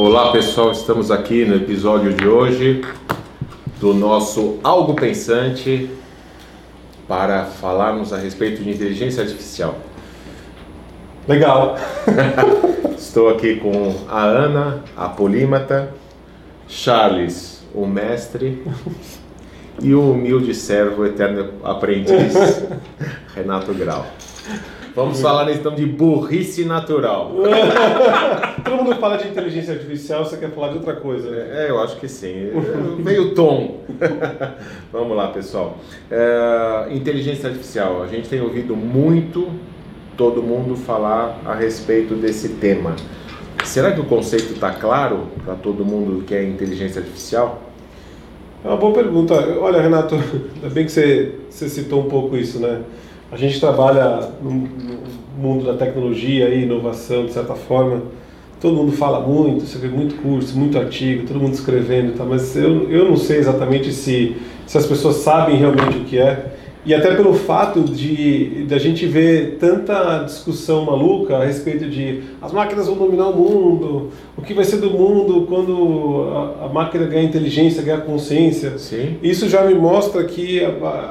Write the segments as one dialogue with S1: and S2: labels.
S1: Olá pessoal, estamos aqui no episódio de hoje do nosso Algo Pensante para falarmos a respeito de inteligência artificial.
S2: Legal!
S1: Estou aqui com a Ana, a polímata, Charles, o mestre, e o humilde servo, eterno aprendiz, Renato Grau. Vamos falar então de burrice natural.
S2: Todo mundo fala de inteligência artificial, você quer falar de outra coisa, né?
S1: É, eu acho que sim. Veio tom. Vamos lá, pessoal. É, inteligência artificial. A gente tem ouvido muito todo mundo falar a respeito desse tema. Será que o conceito está claro para todo mundo que é inteligência artificial?
S2: É uma boa pergunta. Olha, Renato, ainda bem que você, você citou um pouco isso, né? A gente trabalha no, no mundo da tecnologia e inovação, de certa forma. Todo mundo fala muito, você vê muito curso, muito artigo, todo mundo escrevendo, tá? mas eu, eu não sei exatamente se, se as pessoas sabem realmente o que é. E até pelo fato de, de a gente ver tanta discussão maluca a respeito de as máquinas vão dominar o mundo, o que vai ser do mundo quando a, a máquina ganhar inteligência, ganhar consciência.
S1: Sim.
S2: Isso já me mostra que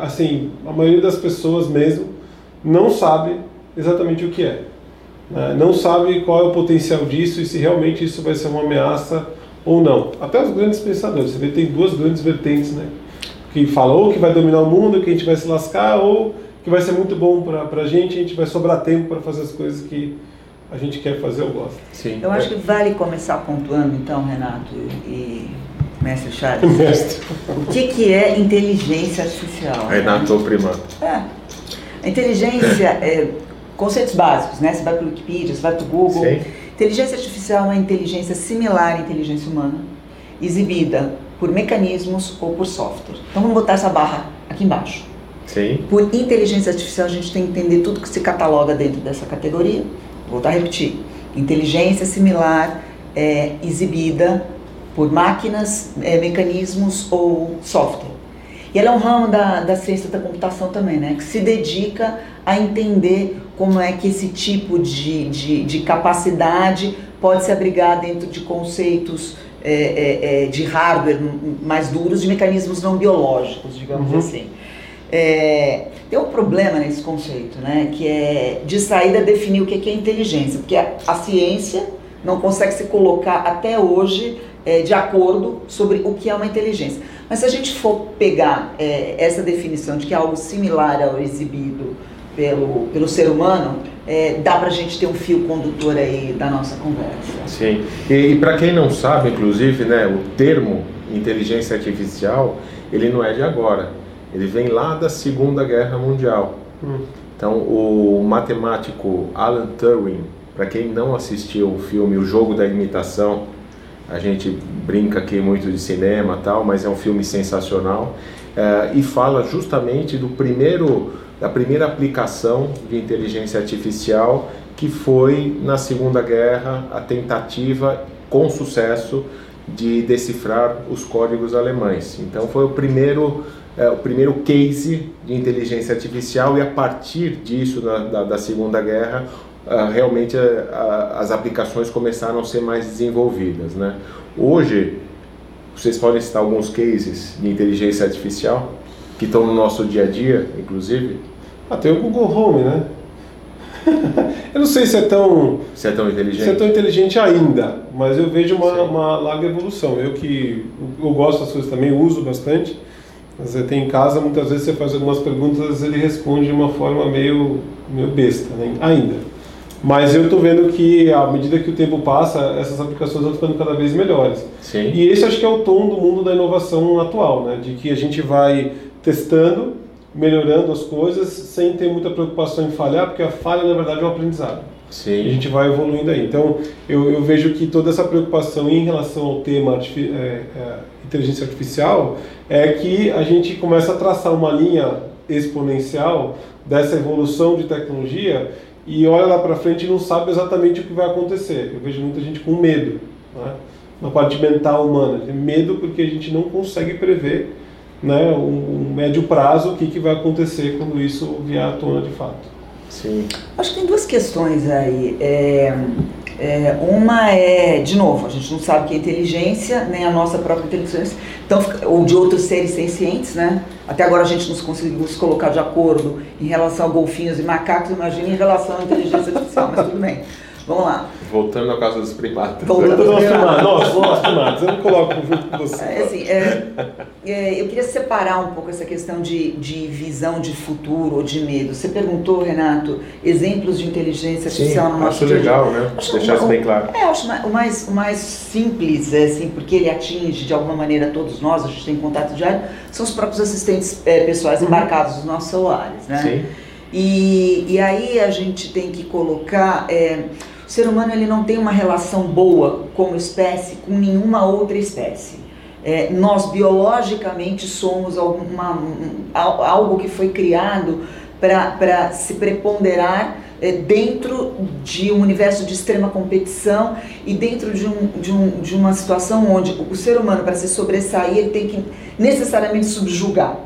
S2: assim, a maioria das pessoas mesmo não sabe exatamente o que é. Né? Não sabe qual é o potencial disso e se realmente isso vai ser uma ameaça ou não. Até os grandes pensadores, você vê tem duas grandes vertentes, né? que fala ou que vai dominar o mundo, que a gente vai se lascar, ou que vai ser muito bom para a gente, a gente vai sobrar tempo para fazer as coisas que a gente quer fazer ou gosta.
S3: Sim. Eu acho que vale começar pontuando, então, Renato e mestre Charles.
S2: Mestre.
S3: O que, que é inteligência artificial?
S1: Renato né? primando.
S3: É. A inteligência, é, conceitos básicos, né? Você vai para o Wikipedia, você vai para o Google.
S1: Sim.
S3: Inteligência artificial é uma inteligência similar à inteligência humana, exibida por mecanismos ou por software. Então vamos botar essa barra aqui embaixo.
S1: Sim.
S3: Por inteligência artificial a gente tem que entender tudo que se cataloga dentro dessa categoria. Vou voltar a repetir. Inteligência similar é, exibida por máquinas, é, mecanismos ou software. E ela é um ramo da, da ciência da computação também, né? Que se dedica a entender como é que esse tipo de, de, de capacidade pode se abrigar dentro de conceitos é, é, é, de hardware mais duros, de mecanismos não biológicos, digamos uhum. assim. É, tem um problema nesse conceito, né, que é de saída definir o que é inteligência, porque a, a ciência não consegue se colocar até hoje é, de acordo sobre o que é uma inteligência. Mas se a gente for pegar é, essa definição de que é algo similar ao exibido pelo, pelo ser humano, é, dá para a gente ter um fio condutor aí da nossa conversa.
S1: Sim, e, e para quem não sabe, inclusive, né, o termo inteligência artificial, ele não é de agora, ele vem lá da Segunda Guerra Mundial. Hum. Então, o matemático Alan Turing, para quem não assistiu o filme O Jogo da Imitação, a gente brinca aqui muito de cinema tal, mas é um filme sensacional, é, e fala justamente do primeiro da primeira aplicação de inteligência artificial, que foi na Segunda Guerra a tentativa com sucesso de decifrar os códigos alemães. Então foi o primeiro é, o primeiro case de inteligência artificial e a partir disso da, da, da Segunda Guerra uh, realmente uh, as aplicações começaram a ser mais desenvolvidas, né? Hoje vocês podem citar alguns cases de inteligência artificial? que estão no nosso dia a dia, inclusive?
S2: Ah, tem o Google Home, né? eu não sei se é tão
S1: se é tão inteligente,
S2: se é tão inteligente ainda, mas eu vejo uma, uma larga evolução. Eu que eu gosto das coisas também, uso bastante. Você tem em casa, muitas vezes você faz algumas perguntas, ele responde de uma forma meio, meio besta, né? ainda. Mas eu estou vendo que à medida que o tempo passa, essas aplicações estão ficando cada vez melhores.
S1: Sim.
S2: E esse acho que é o tom do mundo da inovação atual, né? De que a gente vai testando, melhorando as coisas, sem ter muita preocupação em falhar, porque a falha, na verdade, é um aprendizado.
S1: Sim.
S2: E a gente vai evoluindo aí. Então, eu, eu vejo que toda essa preocupação em relação ao tema é, é, inteligência artificial é que a gente começa a traçar uma linha exponencial dessa evolução de tecnologia e olha lá para frente e não sabe exatamente o que vai acontecer. Eu vejo muita gente com medo, né? na parte mental humana, medo porque a gente não consegue prever né, um, médio prazo, o que, que vai acontecer quando isso vier à tona de fato.
S1: Sim.
S3: Acho que tem duas questões aí. É, É, uma é, de novo, a gente não sabe que é inteligência, nem a nossa própria inteligência, então, ou de outros seres sencientes, né? Até agora a gente não conseguiu se colocar de acordo em relação a golfinhos e macacos, imagina em relação à inteligência artificial, mas tudo bem. Vamos lá.
S1: Voltando ao caso dos primatas.
S2: Voltando aos primatas. Nós, primatas. Eu não coloco junto com você.
S3: É, assim, é, é, eu queria separar um pouco essa questão de, de visão de futuro ou de medo. Você perguntou, Renato, exemplos de inteligência artificial
S1: Sim,
S3: no nosso
S1: acho
S3: dia a dia.
S1: legal, né?
S3: Acho
S1: Deixar isso bem claro.
S3: É, acho o mais, o mais simples, é, assim, porque ele atinge de alguma maneira todos nós, a gente tem contato diário, são os próprios assistentes é, pessoais embarcados nos nossos celulares, né?
S1: Sim.
S3: E, e aí a gente tem que colocar. é, o ser humano ele não tem uma relação boa como espécie com nenhuma outra espécie. É, nós biologicamente somos alguma, um- al- algo que foi criado para se preponderar é, dentro de um universo de extrema competição e dentro de, um, de, um, de uma situação onde o ser humano, para se sobressair, ele tem que necessariamente subjugar.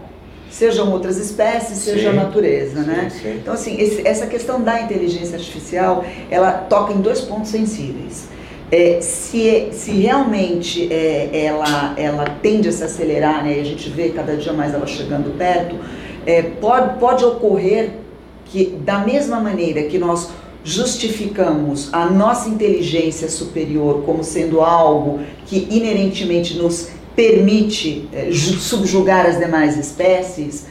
S3: Sejam outras espécies, seja a
S1: Sim.
S3: natureza, né?
S1: Sim, sim.
S3: Então, assim, esse- essa questão da inteligência artificial, ela toca em dois pontos sensíveis. É, se, se realmente é, ela, ela tende a se acelerar, né, e a gente vê cada dia mais ela chegando perto, é, pode, pode ocorrer que, da mesma maneira que nós justificamos a nossa inteligência superior como sendo algo que inerentemente nos permite é, ju- subjugar as demais espécies,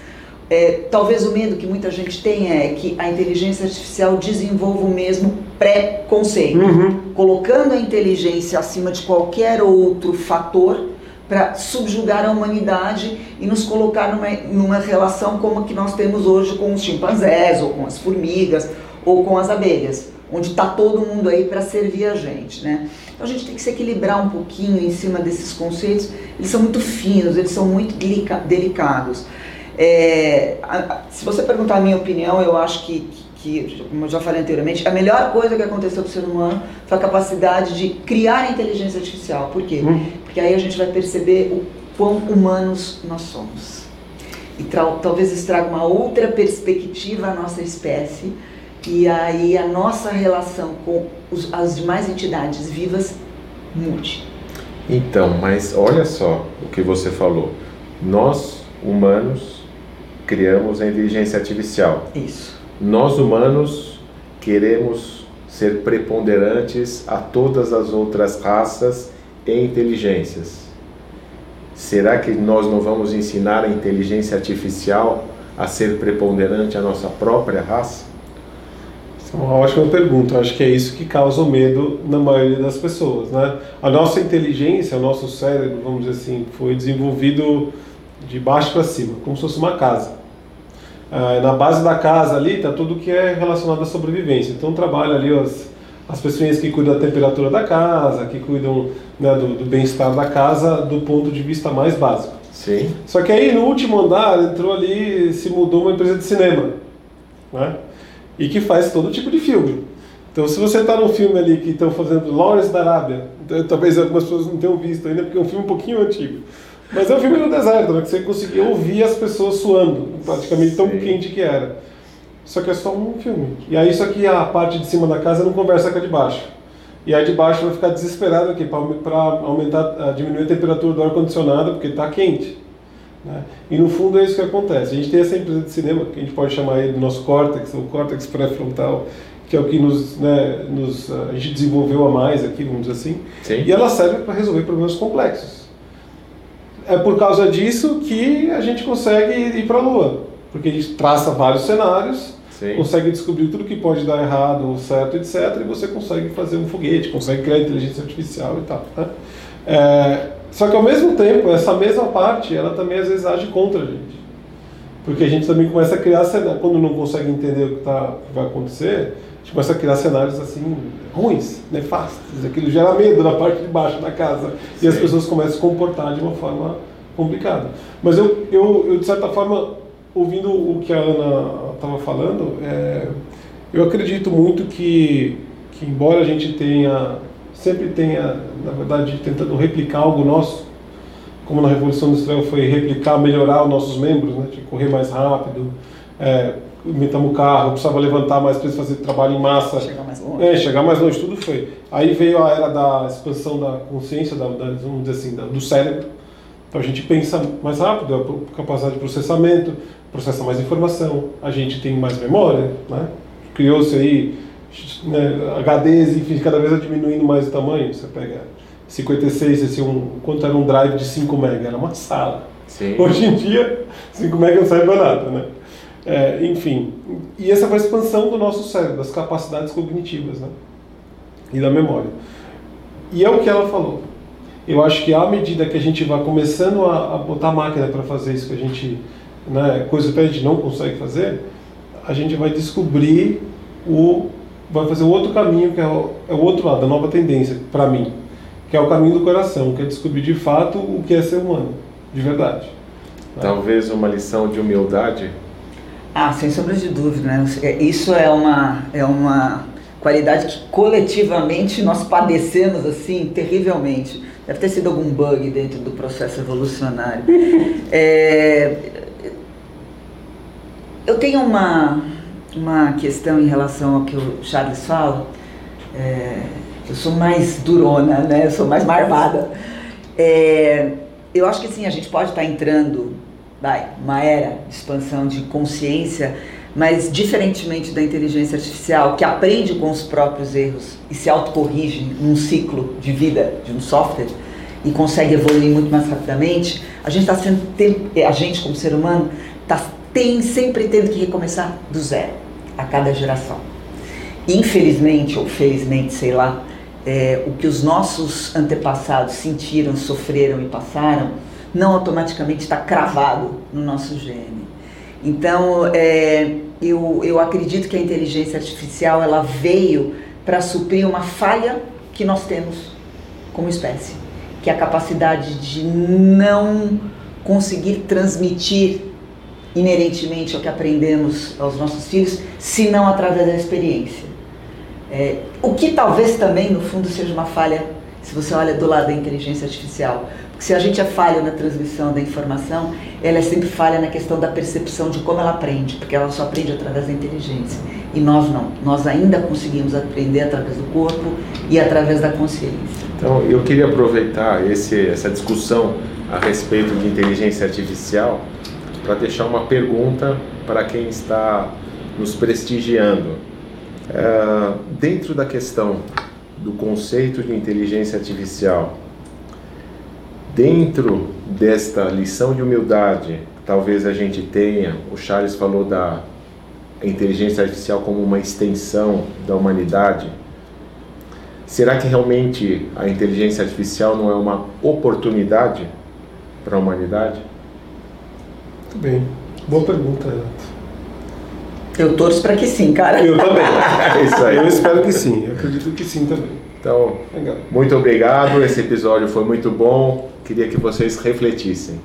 S3: é, talvez o medo que muita gente tenha é que a inteligência artificial desenvolva o mesmo pré-conceito,
S2: Uhum.
S3: colocando a inteligência acima de qualquer outro fator para subjugar a humanidade e nos colocar numa, numa relação como a que nós temos hoje com os chimpanzés, ou com as formigas, ou com as abelhas, onde está todo mundo aí para servir a gente, né? Então a gente tem que se equilibrar um pouquinho em cima desses conceitos. Eles são muito finos, eles são muito delica- delicados. É, a- se você perguntar a minha opinião, eu acho que, que, como eu já falei anteriormente, a melhor coisa que aconteceu para o ser humano foi a capacidade de criar a inteligência artificial. Por quê?
S2: Hum.
S3: Porque aí a gente vai perceber o quão humanos nós somos. E talvez isso traga uma outra perspectiva à nossa espécie, e aí a nossa relação com os- as demais entidades vivas mude.
S1: Então, mas olha só o que você falou. Nós, humanos, criamos a inteligência artificial.
S3: Isso.
S1: Nós, humanos, queremos ser preponderantes a todas as outras raças e inteligências. Será que nós não vamos ensinar a inteligência artificial a ser preponderante à nossa própria raça?
S2: Uma ótima pergunta. Acho que é isso que causa o medo na maioria das pessoas, né? A nossa inteligência, o nosso cérebro, vamos dizer assim, foi desenvolvido de baixo para cima, como se fosse uma casa. Ah, na base da casa ali está tudo que é relacionado à sobrevivência. Então trabalha ali as, as pessoas que cuidam da temperatura da casa, que cuidam né, do, do bem-estar da casa do ponto de vista mais básico.
S1: Sim.
S2: Só que aí no último andar entrou ali, se mudou uma empresa de cinema, né? E que faz todo tipo de filme. Então se você está num filme ali que estão fazendo Lawrence da Arábia, então, talvez algumas pessoas não tenham visto ainda porque é um filme um pouquinho antigo. Mas é um filme no deserto, né? Que você conseguia ouvir as pessoas suando, praticamente tão
S1: Sim.
S2: quente que era. Só que é só um filme. E aí só que a parte de cima da casa não conversa com a de baixo. E a de baixo vai ficar desesperada aqui para aumentar, diminuir a temperatura do ar condicionado porque está quente. Né? E no fundo é isso que acontece. A gente tem essa empresa de cinema que a gente pode chamar aí do nosso córtex, o córtex pré-frontal, que é o que nos, né, nos a gente desenvolveu a mais aqui, vamos dizer assim.
S1: Sim.
S2: E ela serve para resolver problemas complexos. É por causa disso que a gente consegue ir para a Lua, porque a gente traça vários cenários
S1: Sim.
S2: consegue descobrir tudo que pode dar errado ou certo, etc. E você consegue fazer um foguete, consegue criar inteligência artificial e tal. Né? É, só que ao mesmo tempo, essa mesma parte, ela também às vezes age contra a gente. Porque a gente também começa a criar cenários, quando não consegue entender o que, tá, o que vai acontecer, a gente começa a criar cenários assim, ruins, nefastos. Aquilo gera medo na parte de baixo da casa. E as
S1: Sim.
S2: pessoas começam a se comportar de uma forma complicada. Mas eu, eu, eu de certa forma, ouvindo o que a Ana estava falando, é, eu acredito muito que, que, embora a gente tenha, sempre tenha, na verdade, tentando replicar algo nosso, como na Revolução Industrial foi replicar, melhorar os nossos membros, né, correr mais rápido, é, inventamos o carro, precisava levantar mais para fazer trabalho em massa.
S3: Chegar mais longe.
S2: É, chegar mais longe, tudo foi. Aí veio a era da expansão da consciência, da, da vamos dizer assim, da, do cérebro. Então a gente pensa mais rápido, a capacidade de processamento, processa mais informação, a gente tem mais memória, né? Criou-se aí né, HDs, enfim, cada vez diminuindo mais o tamanho. Você pega 56, esse um, quanto era um drive de 5 MB? Era uma sala.
S1: Sim.
S2: Hoje em dia, 5 MB não serve para nada, né? É, enfim, e essa foi a expansão do nosso cérebro, das capacidades cognitivas, né? E da memória. E é o que ela falou. Eu acho que à medida que a gente vai começando a, a botar máquina para fazer isso que a gente, né, coisa que a gente não consegue fazer, a gente vai descobrir o, vai fazer o outro caminho que é o, é o outro lado, a nova tendência para mim, que é o caminho do coração, que é descobrir de fato o que é ser humano, de verdade.
S1: Talvez uma lição de humildade
S3: ah, sem sombra de dúvida, né? Isso é uma, é uma qualidade que coletivamente nós padecemos assim terrivelmente. Deve ter sido algum bug dentro do processo evolucionário. é, eu tenho uma, uma questão em relação ao que o Charles fala. É, eu sou mais durona, né? Eu sou mais marvada. É, eu acho que sim, a gente pode estar entrando vai, uma era de expansão de consciência, mas diferentemente da inteligência artificial, que aprende com os próprios erros e se autocorrige num ciclo de vida de um software e consegue evoluir muito mais rapidamente, a gente está sendo, a gente como ser humano, está tem sempre tendo que recomeçar do zero a cada geração. Infelizmente ou felizmente, sei lá, é, o que os nossos antepassados sentiram, sofreram e passaram não automaticamente está cravado no nosso gene. Então, é, eu, eu acredito que a inteligência artificial ela veio para suprir uma falha que nós temos como espécie, que é a capacidade de não conseguir transmitir inerentemente o que aprendemos aos nossos filhos, se não através da experiência. É, o que talvez também, no fundo, seja uma falha, se você olha do lado da inteligência artificial, se a gente é falha na transmissão da informação, ela é sempre falha na questão da percepção de como ela aprende, porque ela só aprende através da inteligência. E nós não. Nós ainda conseguimos aprender através do corpo e através da consciência.
S1: Então, eu queria aproveitar esse, essa discussão a respeito de inteligência artificial para deixar uma pergunta para quem está nos prestigiando. É, dentro da questão do conceito de inteligência artificial, dentro desta lição de humildade, talvez a gente tenha, o Charles falou da inteligência artificial como uma extensão da humanidade. Será que realmente a inteligência artificial não é uma oportunidade para a humanidade?
S2: Muito bem. Boa pergunta, Renato.
S3: Eu torço para que sim, cara.
S2: Eu também. é isso aí. Eu espero que sim. Eu acredito que sim também.
S1: Então, Legal. muito obrigado. Esse episódio foi muito bom. Queria que vocês refletissem.